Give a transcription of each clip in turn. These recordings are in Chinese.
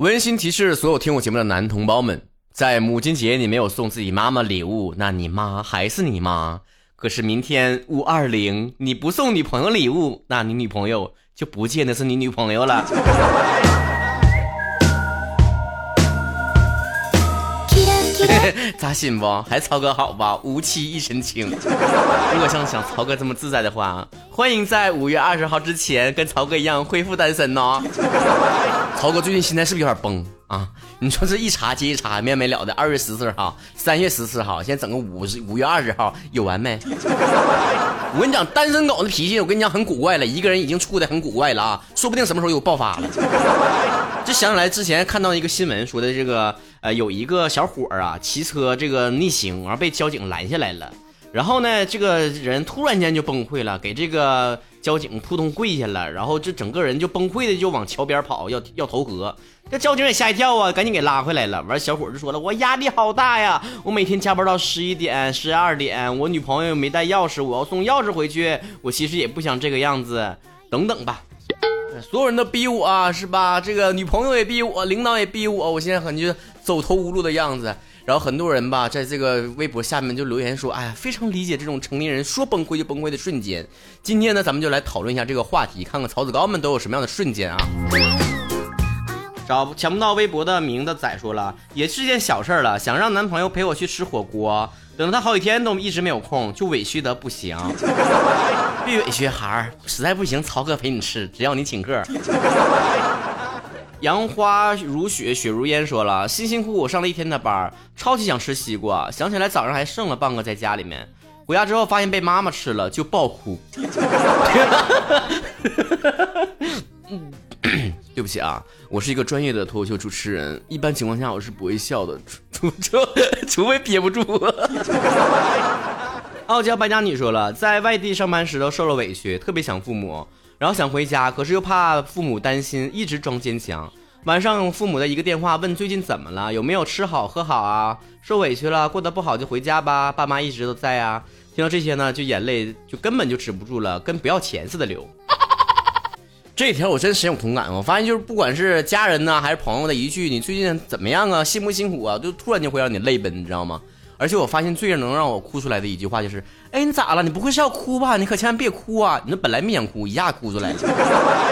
温馨提示：所有听我节目的男同胞们，在母亲节你没有送自己妈妈礼物，那你妈还是你妈。可是明天五二零，你不送女朋友礼物，那你女朋友就不见得是你女朋友了。扎心不？还曹哥好吧？无期一身轻。如果像想曹哥这么自在的话，欢迎在五月二十号之前跟曹哥一样恢复单身哦。曹哥最近心态是不是有点崩啊？你说这一茬接一茬，没完没了的。二月十四号、三月十四号，现在整个五十五月二十号，有完没？我跟你讲，单身狗的脾气，我跟你讲很古怪了。一个人已经处的很古怪了啊，说不定什么时候又爆发了。就想起来之前看到一个新闻，说的这个呃，有一个小伙儿啊，骑车这个逆行，然后被交警拦下来了。然后呢，这个人突然间就崩溃了，给这个交警扑通跪下了，然后这整个人就崩溃的就往桥边跑，要要投河。这交警也吓一跳啊，赶紧给拉回来了。完，小伙就说了：“我压力好大呀，我每天加班到十一点、十二点，我女朋友没带钥匙，我要送钥匙回去。我其实也不想这个样子，等等吧。所有人都逼我是吧？这个女朋友也逼我，领导也逼我，我现在感觉走投无路的样子。”然后很多人吧，在这个微博下面就留言说：“哎呀，非常理解这种成年人说崩溃就崩溃的瞬间。”今天呢，咱们就来讨论一下这个话题，看看曹子高们都有什么样的瞬间啊？找抢不到微博的名的仔说了，也是件小事了，想让男朋友陪我去吃火锅，等了他好几天都一直没有空，就委屈的不行。别委屈，孩儿，实在不行，曹哥陪你吃，只要你请客。杨花如雪，雪如烟。说了，辛辛苦苦上了一天的班，超级想吃西瓜。想起来早上还剩了半个在家里面，回家之后发现被妈妈吃了，就爆哭。对不起啊，我是一个专业的脱口秀主持人，一般情况下我是不会笑的，除除除非憋不住。傲娇败家女说了，在外地上班时都受了委屈，特别想父母。然后想回家，可是又怕父母担心，一直装坚强。晚上父母的一个电话问最近怎么了，有没有吃好喝好啊？受委屈了，过得不好就回家吧，爸妈一直都在啊。听到这些呢，就眼泪就根本就止不住了，跟不要钱似的流。这条我真深有同感，我发现就是不管是家人呢，还是朋友的一句你最近怎么样啊，辛不辛苦啊，就突然就会让你泪奔，你知道吗？而且我发现最能让我哭出来的一句话就是：哎，你咋了？你不会是要哭吧？你可千万别哭啊！你那本来没想哭，一下哭出来了。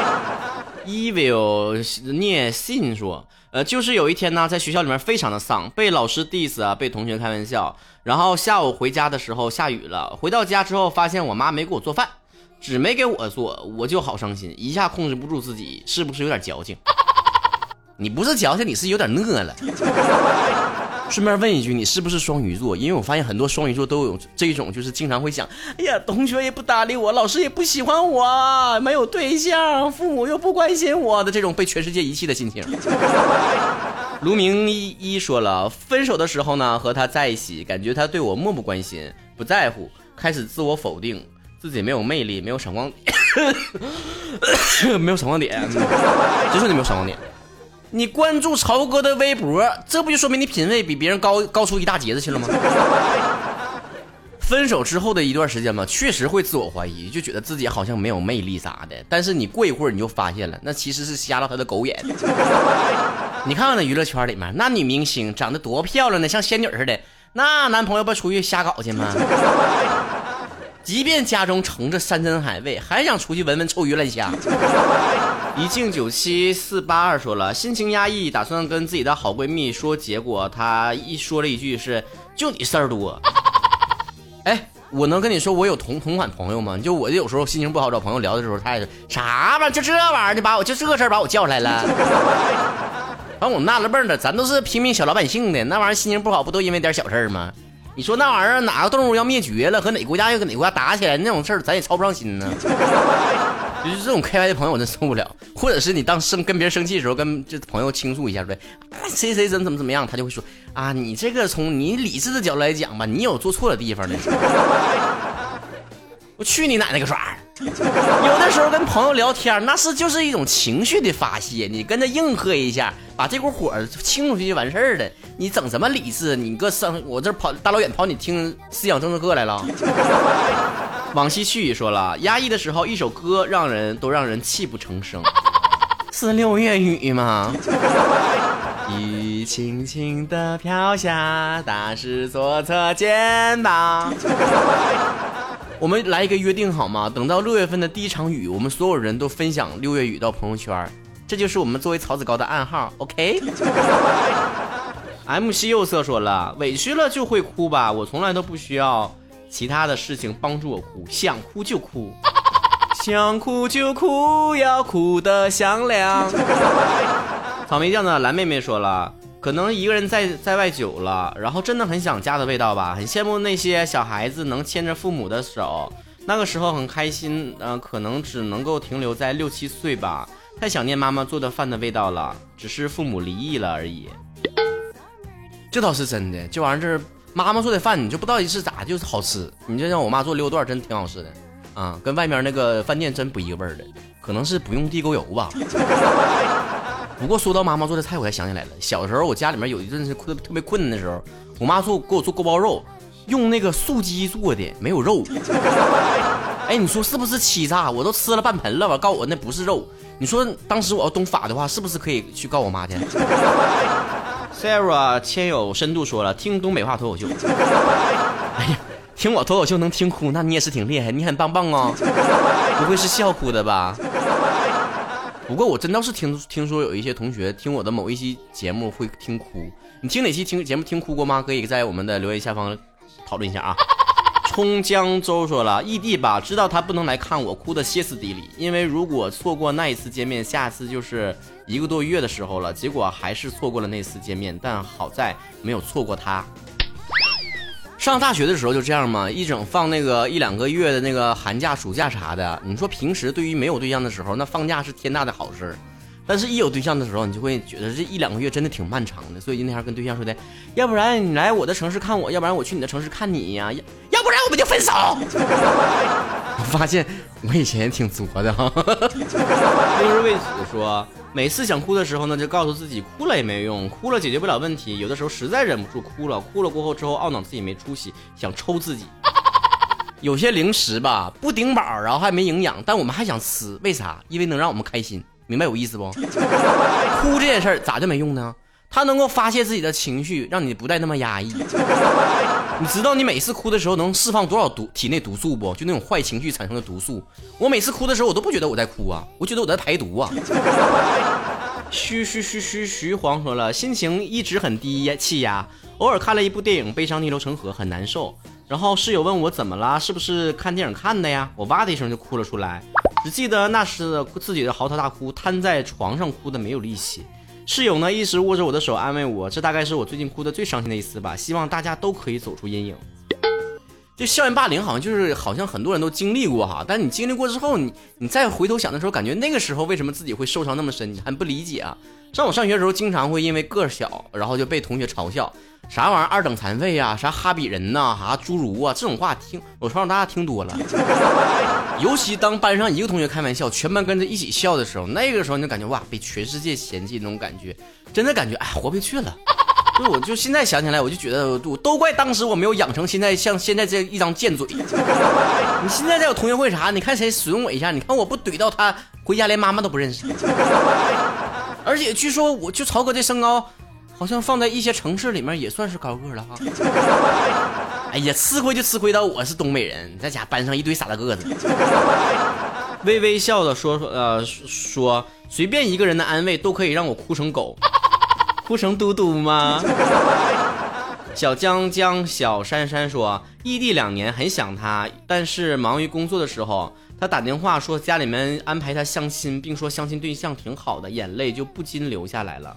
Evil 聂信说：呃，就是有一天呢，在学校里面非常的丧，被老师 diss 啊，被同学开玩笑。然后下午回家的时候下雨了，回到家之后发现我妈没给我做饭，只没给我做，我就好伤心，一下控制不住自己，是不是有点矫情？你不是矫情，你是有点饿了。顺便问一句，你是不是双鱼座？因为我发现很多双鱼座都有这种，就是经常会想，哎呀，同学也不搭理我，老师也不喜欢我，没有对象，父母又不关心我的这种被全世界遗弃的心情。卢明一一说了，分手的时候呢，和他在一起，感觉他对我漠不关心，不在乎，开始自我否定，自己没有魅力，没有闪光点，没有闪光点，就说你没有闪光点。你关注曹哥的微博，这不就说明你品味比别人高高出一大截子去了吗？分手之后的一段时间嘛，确实会自我怀疑，就觉得自己好像没有魅力啥的。但是你过一会儿你就发现了，那其实是瞎了他的狗眼。你看看那娱乐圈里面那女明星长得多漂亮呢，像仙女似的，那男朋友不出去瞎搞去吗？即便家中盛着山珍海味，还想出去闻闻臭鱼烂虾。一静九七四八二说了，心情压抑，打算跟自己的好闺蜜说，结果她一说了一句是“就你事儿多”。哎，我能跟你说我有同同款朋友吗？就我有时候心情不好找朋友聊的时候，他也啥玩意儿？就这玩意儿，你把我就这事儿把我叫来了。反正我纳了闷了，咱都是平民小老百姓的，那玩意儿心情不好不都因为点小事儿吗？你说那玩意儿哪个动物要灭绝了，和哪国家要跟哪国家打起来那种事儿，咱也操不上心呢。就是这种开外的朋友，我真受不了。或者是你当生跟别人生气的时候，跟这朋友倾诉一下，对，谁谁怎么怎么怎么样，他就会说啊，你这个从你理智的角度来讲吧，你有做错的地方的。我去你奶奶个爪！有的时候跟朋友聊天，那是就是一种情绪的发泄，你跟着应和一下，把这股火清出去就完事儿了。你整什么理智？你搁上我这跑大老远跑你听思想政治课来了？往西去说了，压抑的时候一首歌让人都让人泣不成声。是六月雨吗？雨轻轻地飘下，打湿左侧肩膀。我们来一个约定好吗？等到六月份的第一场雨，我们所有人都分享六月雨到朋友圈，这就是我们作为曹子高的暗号。OK。MC 右色说了，委屈了就会哭吧，我从来都不需要其他的事情帮助我哭，想哭就哭。想哭就哭，要哭得响亮。草莓酱的蓝妹妹说了，可能一个人在在外久了，然后真的很想家的味道吧，很羡慕那些小孩子能牵着父母的手，那个时候很开心。嗯，可能只能够停留在六七岁吧，太想念妈妈做的饭的味道了，只是父母离异了而已。这倒是真的，这玩意儿这妈妈做的饭，你就不知道是咋就是好吃。你就像我妈做溜段，真挺好吃的。啊，跟外面那个饭店真不一个味儿的，可能是不用地沟油吧。不过说到妈妈做的菜，我还想起来了，小时候我家里面有一阵是困特别困难的时候，我妈做给我做锅包肉，用那个素鸡做的，没有肉。哎，你说是不是欺诈？我都吃了半盆了，我告我那不是肉。你说当时我要懂法的话，是不是可以去告我妈去？Sarah 千有深度说了，听东北话脱口秀。哎呀。听我脱口秀能听哭，那你也是挺厉害，你很棒棒哦。不会是笑哭的吧？不过我真倒是听听说有一些同学听我的某一期节目会听哭。你听哪期听节目听哭过吗？可以在我们的留言下方讨论一下啊。冲江州说了，异地吧，知道他不能来看我，哭的歇斯底里。因为如果错过那一次见面，下次就是一个多月的时候了。结果还是错过了那次见面，但好在没有错过他。上大学的时候就这样嘛，一整放那个一两个月的那个寒假、暑假啥的。你说平时对于没有对象的时候，那放假是天大的好事儿，但是一有对象的时候，你就会觉得这一两个月真的挺漫长的。所以那天跟对象说的，要不然你来我的城市看我，要不然我去你的城市看你呀，要不然我们就分手。我发现我以前挺作的哈。六 日为子说。每次想哭的时候呢，就告诉自己哭了也没用，哭了解决不了问题。有的时候实在忍不住哭了，哭了过后之后懊恼自己没出息，想抽自己。有些零食吧不顶饱，然后还没营养，但我们还想吃，为啥？因为能让我们开心，明白我意思不？哭这件事儿咋就没用呢？它能够发泄自己的情绪，让你不再那么压抑。你知道你每次哭的时候能释放多少毒体内毒素不？就那种坏情绪产生的毒素。我每次哭的时候，我都不觉得我在哭啊，我觉得我在排毒啊。嘘嘘嘘嘘嘘，黄说了，心情一直很低气压，偶尔看了一部电影，悲伤逆流成河，很难受。然后室友问我怎么了，是不是看电影看的呀？我哇的一声就哭了出来，只记得那是自己的嚎啕大哭，瘫在床上哭的没有力气。室友呢，一直握着我的手安慰我，这大概是我最近哭的最伤心的一次吧。希望大家都可以走出阴影。就校园霸凌，好像就是好像很多人都经历过哈。但你经历过之后，你你再回头想的时候，感觉那个时候为什么自己会受伤那么深，你很不理解啊。上我上学的时候，经常会因为个小，然后就被同学嘲笑，啥玩意儿二等残废呀，啥哈比人呐，啥侏儒啊，这种话听我从小大家听多了。尤其当班上一个同学开玩笑，全班跟着一起笑的时候，那个时候你就感觉哇，被全世界嫌弃那种感觉，真的感觉哎，活不去了。就我就现在想起来，我就觉得都都怪当时我没有养成现在像现在这一张贱嘴。你现在再有同学会啥，你看谁损我一下，你看我不怼到他回家连妈妈都不认识。而且据说我就曹哥这身高，好像放在一些城市里面也算是高个了哈。哎呀，吃亏就吃亏到我是东北人，在家班上一堆傻大个子。微微笑的说说呃说，随便一个人的安慰都可以让我哭成狗，哭成嘟嘟吗？小江江小珊珊说，异地两年很想他，但是忙于工作的时候，他打电话说家里面安排他相亲，并说相亲对象挺好的，眼泪就不禁流下来了。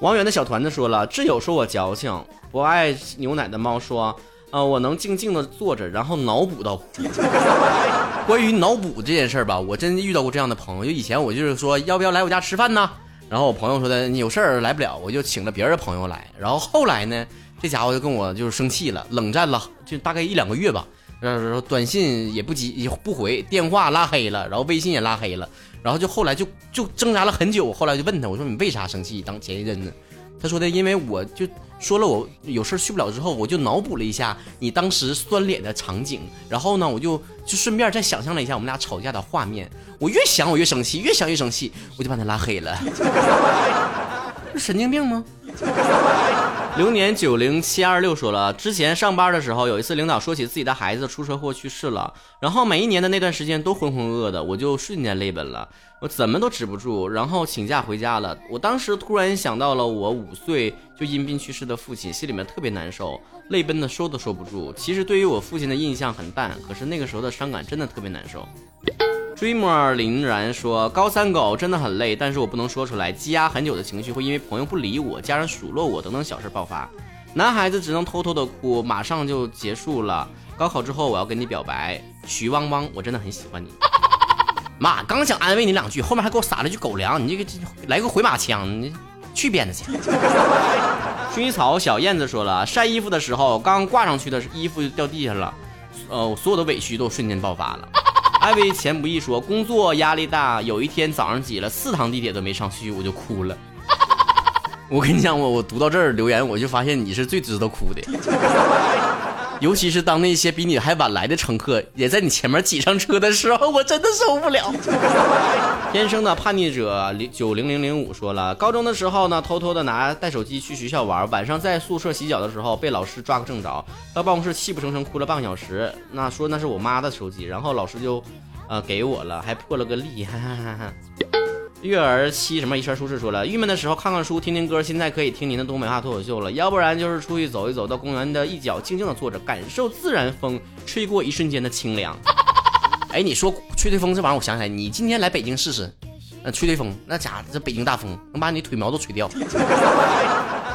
王源的小团子说了，挚友说我矫情。不爱牛奶的猫说：“呃，我能静静的坐着，然后脑补到。关于脑补这件事儿吧，我真遇到过这样的朋友。就以前我就是说，要不要来我家吃饭呢？然后我朋友说的，你有事儿来不了，我就请了别人的朋友来。然后后来呢，这家伙就跟我就是生气了，冷战了，就大概一两个月吧。然后短信也不急也不回，电话拉黑了，然后微信也拉黑了。然后就后来就就挣扎了很久。后来就问他，我说你为啥生气？当前一阵子。”他说的，因为我就说了我有事去不了之后，我就脑补了一下你当时酸脸的场景，然后呢，我就就顺便再想象了一下我们俩吵架的画面。我越想我越生气，越想越生气，我就把他拉黑了。是神经病吗？流年九零七二六说了，之前上班的时候，有一次领导说起自己的孩子出车祸去世了，然后每一年的那段时间都浑浑噩噩的，我就瞬间泪奔了，我怎么都止不住，然后请假回家了。我当时突然想到了我五岁就因病去世的父亲，心里面特别难受，泪奔的收都收不住。其实对于我父亲的印象很淡，可是那个时候的伤感真的特别难受。Dreamer 林然说：“高三狗真的很累，但是我不能说出来，积压很久的情绪会因为朋友不理我、家人数落我等等小事爆发。男孩子只能偷偷的哭，马上就结束了。高考之后我要跟你表白，徐汪汪，我真的很喜欢你。妈，刚想安慰你两句，后面还给我撒了句狗粮，你这个来个回马枪，你去鞭子去。薰衣 草小燕子说了，晒衣服的时候刚挂上去的衣服就掉地下了，呃，我所有的委屈都瞬间爆发了。”艾薇钱不易说工作压力大，有一天早上挤了四趟地铁都没上去，我就哭了。我跟你讲，我我读到这儿留言，我就发现你是最值得哭的。尤其是当那些比你还晚来的乘客也在你前面挤上车的时候，我真的受不了。天生的叛逆者零九零零零五说了，高中的时候呢，偷偷的拿带手机去学校玩，晚上在宿舍洗脚的时候被老师抓个正着，到办公室泣不成声哭了半个小时。那说那是我妈的手机，然后老师就，呃给我了，还破了个例。哈哈哈哈。月儿七什么一圈舒适说了，郁闷的时候看看书听听歌，现在可以听您的东北话脱口秀了。要不然就是出去走一走，到公园的一角静静的坐着，感受自然风吹过一瞬间的清凉。哎，你说吹吹风这玩意儿，我想起来，你今天来北京试试，呃，吹吹风，那家伙这北京大风能把你腿毛都吹掉。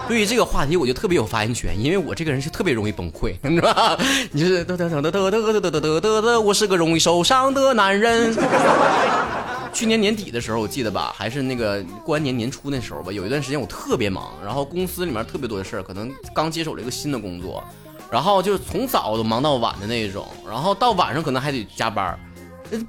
对于这个话题，我就特别有发言权，因为我这个人是特别容易崩溃，是吧？你就是嘚嘚嘚嘚嘚嘚嘚嘚嘚嘚嘚，我是个容易受伤的男人。去年年底的时候，我记得吧，还是那个过完年年初那时候吧，有一段时间我特别忙，然后公司里面特别多的事儿，可能刚接手了一个新的工作，然后就是从早都忙到晚的那种，然后到晚上可能还得加班。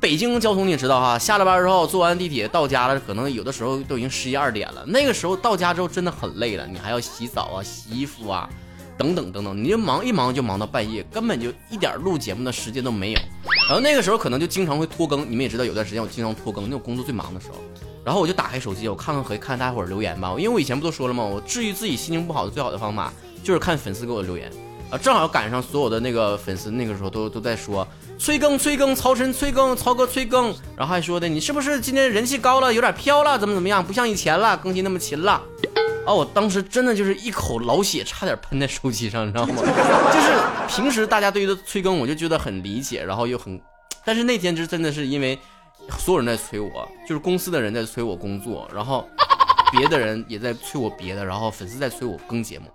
北京交通你也知道哈，下了班之后坐完地铁到家了，可能有的时候都已经十一二点了。那个时候到家之后真的很累了，你还要洗澡啊、洗衣服啊。等等等等，你就忙一忙就忙到半夜，根本就一点录节目的时间都没有。然后那个时候可能就经常会拖更，你们也知道，有段时间我经常拖更，那种工作最忙的时候。然后我就打开手机，我看看回看大家伙儿留言吧，因为我以前不都说了吗？我治愈自己心情不好的最好的方法就是看粉丝给我留言啊，正好赶上所有的那个粉丝那个时候都都在说催更催更，曹晨催更，曹哥催更，然后还说的你是不是今天人气高了，有点飘了，怎么怎么样，不像以前了，更新那么勤了。哦，我当时真的就是一口老血，差点喷在手机上，你知道吗？就是平时大家对于的催更，我就觉得很理解，然后又很，但是那天就真的是因为所有人在催我，就是公司的人在催我工作，然后别的人也在催我别的，然后粉丝在催我更节目，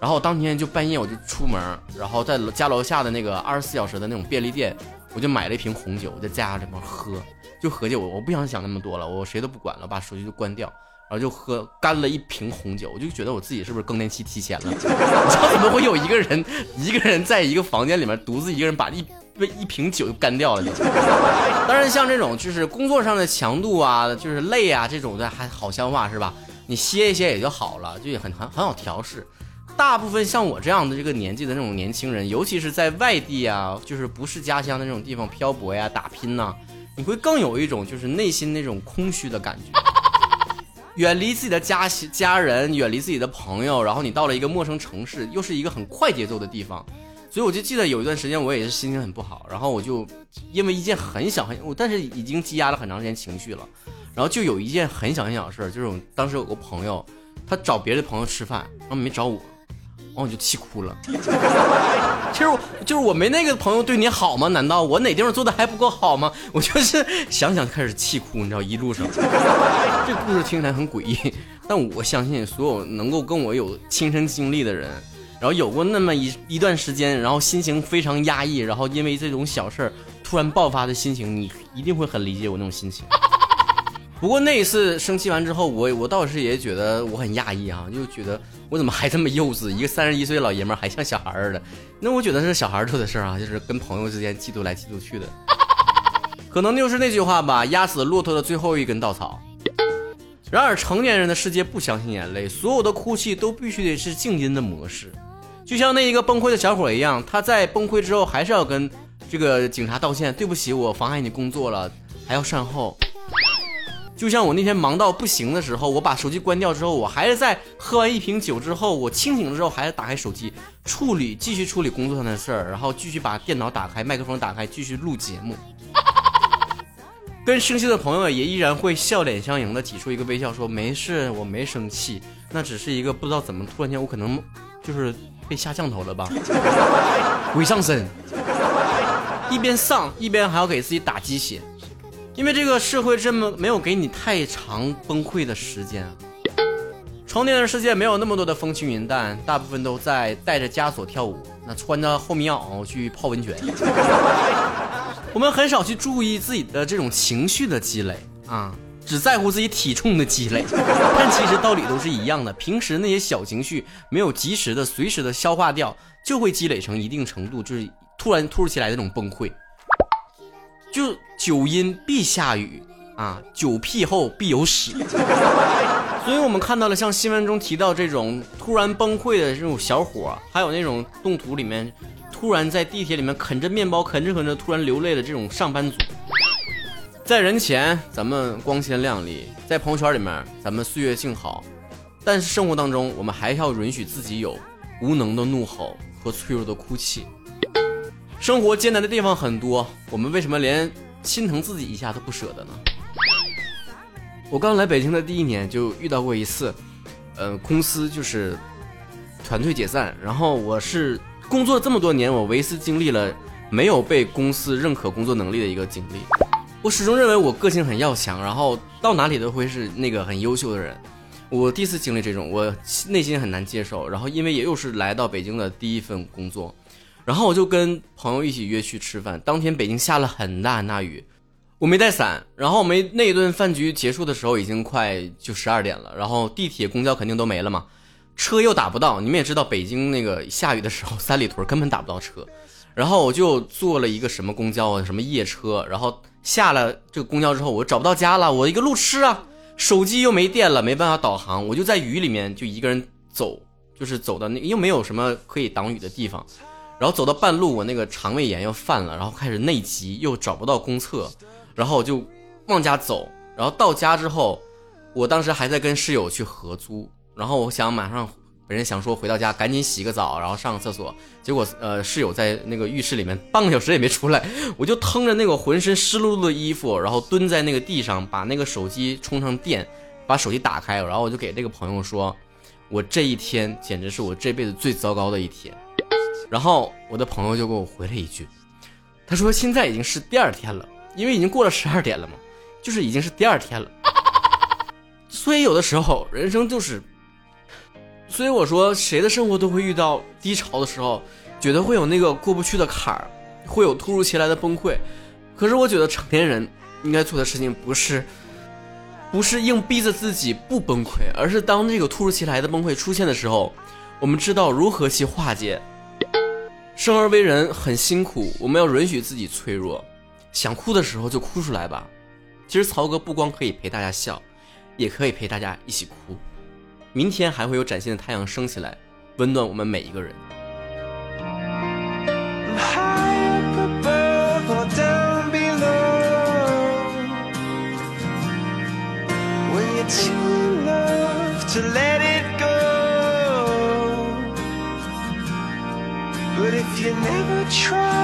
然后当天就半夜我就出门，然后在家楼下的那个二十四小时的那种便利店，我就买了一瓶红酒，在家里面喝，就合计我我不想想那么多了，我谁都不管了，把手机就关掉。然后就喝干了一瓶红酒，我就觉得我自己是不是更年期提前了？你知道怎么会有一个人一个人在一个房间里面独自一个人把一杯一瓶酒就干掉了？当然，像这种就是工作上的强度啊，就是累啊这种的还好消化是吧？你歇一歇也就好了，就也很很很好调试。大部分像我这样的这个年纪的那种年轻人，尤其是在外地啊，就是不是家乡的那种地方漂泊呀、打拼呐，你会更有一种就是内心那种空虚的感觉。远离自己的家家人，远离自己的朋友，然后你到了一个陌生城市，又是一个很快节奏的地方，所以我就记得有一段时间我也是心情很不好，然后我就因为一件很小很，我但是已经积压了很长时间情绪了，然后就有一件很小很小的事儿，就是我当时有个朋友，他找别的朋友吃饭，然后没找我。然后我就气哭了。其实我就是我没那个朋友对你好吗？难道我哪地方做的还不够好吗？我就是想想开始气哭，你知道一路上，这故事听起来很诡异，但我相信所有能够跟我有亲身经历的人，然后有过那么一一段时间，然后心情非常压抑，然后因为这种小事儿突然爆发的心情，你一定会很理解我那种心情。不过那一次生气完之后，我我倒是也觉得我很讶异啊，就觉得我怎么还这么幼稚？一个三十一岁老爷们儿还像小孩似的。那我觉得是小孩做的事儿啊，就是跟朋友之间嫉妒来嫉妒去的。可能就是那句话吧，压死骆驼的最后一根稻草。然而成年人的世界不相信眼泪，所有的哭泣都必须得是静音的模式，就像那一个崩溃的小伙一样，他在崩溃之后还是要跟这个警察道歉，对不起，我妨碍你工作了，还要善后。就像我那天忙到不行的时候，我把手机关掉之后，我还是在喝完一瓶酒之后，我清醒了之后，还是打开手机处理，继续处理工作上的事儿，然后继续把电脑打开，麦克风打开，继续录节目。跟生气的朋友也依然会笑脸相迎的挤出一个微笑，说没事，我没生气，那只是一个不知道怎么突然间我可能就是被下降头了吧，鬼上身，一边上一边还要给自己打鸡血。因为这个社会这么没有给你太长崩溃的时间啊，成年人的世界没有那么多的风轻云淡，大部分都在带着枷锁跳舞，那穿着厚棉袄去泡温泉。我们很少去注意自己的这种情绪的积累啊，只在乎自己体重的积累。但其实道理都是一样的，平时那些小情绪没有及时的、随时的消化掉，就会积累成一定程度，就是突然突如其来的那种崩溃。就九阴必下雨啊，九屁后必有屎。所以我们看到了像新闻中提到这种突然崩溃的这种小伙，还有那种动图里面突然在地铁里面啃着面包啃着啃着突然流泪的这种上班族。在人前咱们光鲜亮丽，在朋友圈里面咱们岁月静好，但是生活当中我们还要允许自己有无能的怒吼和脆弱的哭泣。生活艰难的地方很多，我们为什么连心疼自己一下都不舍得呢？我刚来北京的第一年就遇到过一次，呃，公司就是团队解散，然后我是工作这么多年，我唯一次经历了没有被公司认可工作能力的一个经历。我始终认为我个性很要强，然后到哪里都会是那个很优秀的人。我第一次经历这种，我内心很难接受。然后因为也又是来到北京的第一份工作。然后我就跟朋友一起约去吃饭。当天北京下了很大很大雨，我没带伞。然后我们那一顿饭局结束的时候已经快就十二点了。然后地铁、公交肯定都没了嘛，车又打不到。你们也知道，北京那个下雨的时候，三里屯根本打不到车。然后我就坐了一个什么公交啊，什么夜车。然后下了这个公交之后，我找不到家了，我一个路痴啊，手机又没电了，没办法导航，我就在雨里面就一个人走，就是走到那又没有什么可以挡雨的地方。然后走到半路，我那个肠胃炎又犯了，然后开始内急，又找不到公厕，然后我就往家走。然后到家之后，我当时还在跟室友去合租，然后我想马上本人想说回到家赶紧洗个澡，然后上个厕所，结果呃室友在那个浴室里面半个小时也没出来，我就腾着那个浑身湿漉漉的衣服，然后蹲在那个地上，把那个手机充上电，把手机打开，然后我就给这个朋友说，我这一天简直是我这辈子最糟糕的一天。然后我的朋友就给我回了一句，他说现在已经是第二天了，因为已经过了十二点了嘛，就是已经是第二天了。所以有的时候人生就是，所以我说谁的生活都会遇到低潮的时候，觉得会有那个过不去的坎儿，会有突如其来的崩溃。可是我觉得成年人应该做的事情不是，不是硬逼着自己不崩溃，而是当这个突如其来的崩溃出现的时候，我们知道如何去化解。生而为人很辛苦，我们要允许自己脆弱，想哭的时候就哭出来吧。其实曹哥不光可以陪大家笑，也可以陪大家一起哭。明天还会有崭新的太阳升起来，温暖我们每一个人。Try,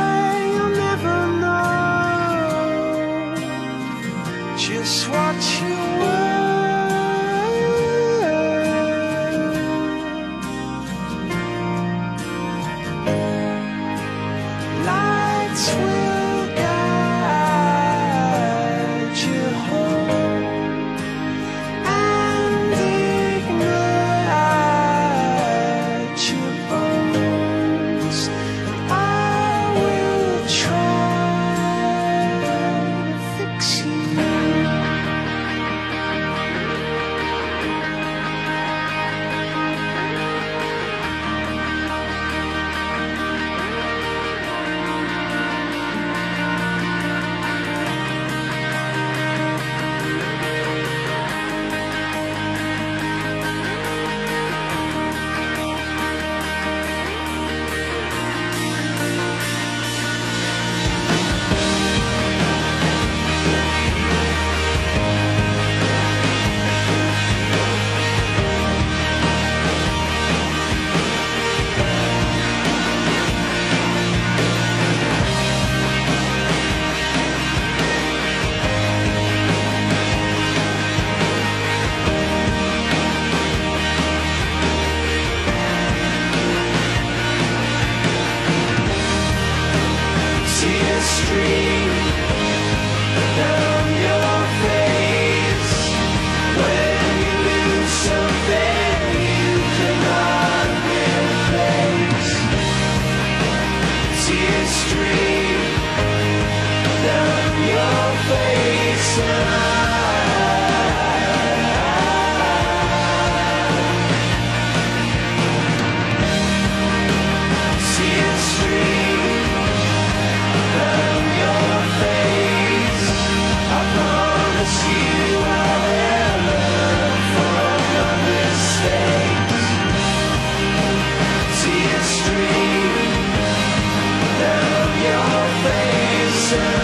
share.